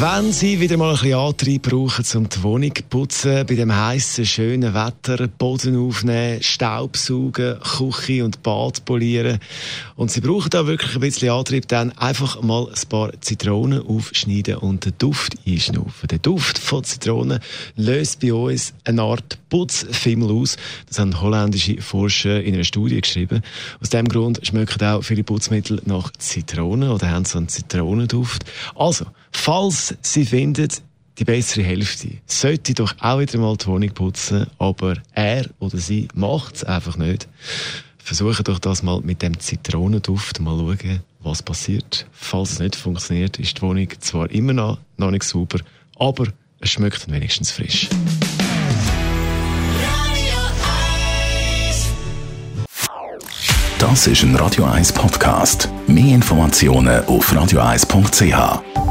Wenn Sie wieder mal ein bisschen Antrieb brauchen, um die Wohnung zu putzen, bei dem heißen, schönen Wetter, Boden aufnehmen, Staubsaugen, Küche und Bad polieren und Sie brauchen da wirklich ein bisschen Antrieb, dann einfach mal ein paar Zitronen aufschneiden und den Duft einschnaufen. Der Duft von Zitronen löst bei uns eine Art Putzfimmel aus. Das haben holländische Forscher in einer Studie geschrieben. Aus dem Grund schmecken auch viele Putzmittel nach Zitronen oder haben so einen Zitronenduft. Also, falls Sie finden, die bessere Hälfte sollte doch auch wieder mal die Wohnung putzen, aber er oder sie macht es einfach nicht. Versuchen doch das mal mit dem Zitronenduft mal schauen, was passiert. Falls es nicht funktioniert, ist die Wohnung zwar immer noch, noch nicht sauber, aber es schmeckt wenigstens frisch. Das ist ein Radio 1 Podcast. Mehr Informationen auf radio1.ch.